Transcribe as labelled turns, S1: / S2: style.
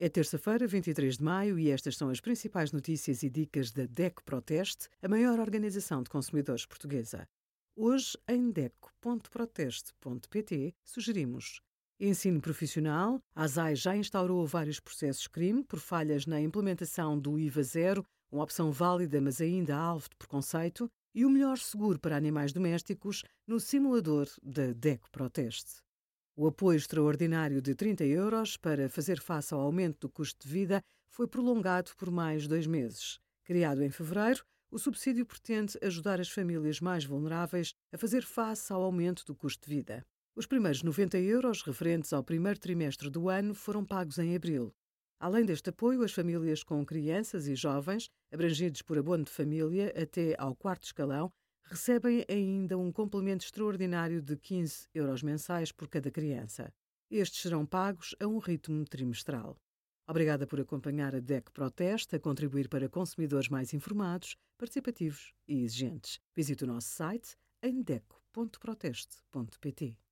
S1: É terça-feira, 23 de maio, e estas são as principais notícias e dicas da DECO Proteste, a maior organização de consumidores portuguesa. Hoje, em DECO.proteste.pt, sugerimos Ensino profissional. A ASAI já instaurou vários processos crime por falhas na implementação do IVA zero, uma opção válida, mas ainda alvo de preconceito, e o melhor seguro para animais domésticos no simulador da DECO Proteste. O apoio extraordinário de 30 euros para fazer face ao aumento do custo de vida foi prolongado por mais dois meses. Criado em fevereiro, o subsídio pretende ajudar as famílias mais vulneráveis a fazer face ao aumento do custo de vida. Os primeiros 90 euros referentes ao primeiro trimestre do ano foram pagos em abril. Além deste apoio, as famílias com crianças e jovens, abrangidos por abono de família até ao quarto escalão, recebem ainda um complemento extraordinário de 15 euros mensais por cada criança. Estes serão pagos a um ritmo trimestral. Obrigada por acompanhar a DEC Proteste a contribuir para consumidores mais informados, participativos e exigentes. Visite o nosso site em deco.proteste.pt.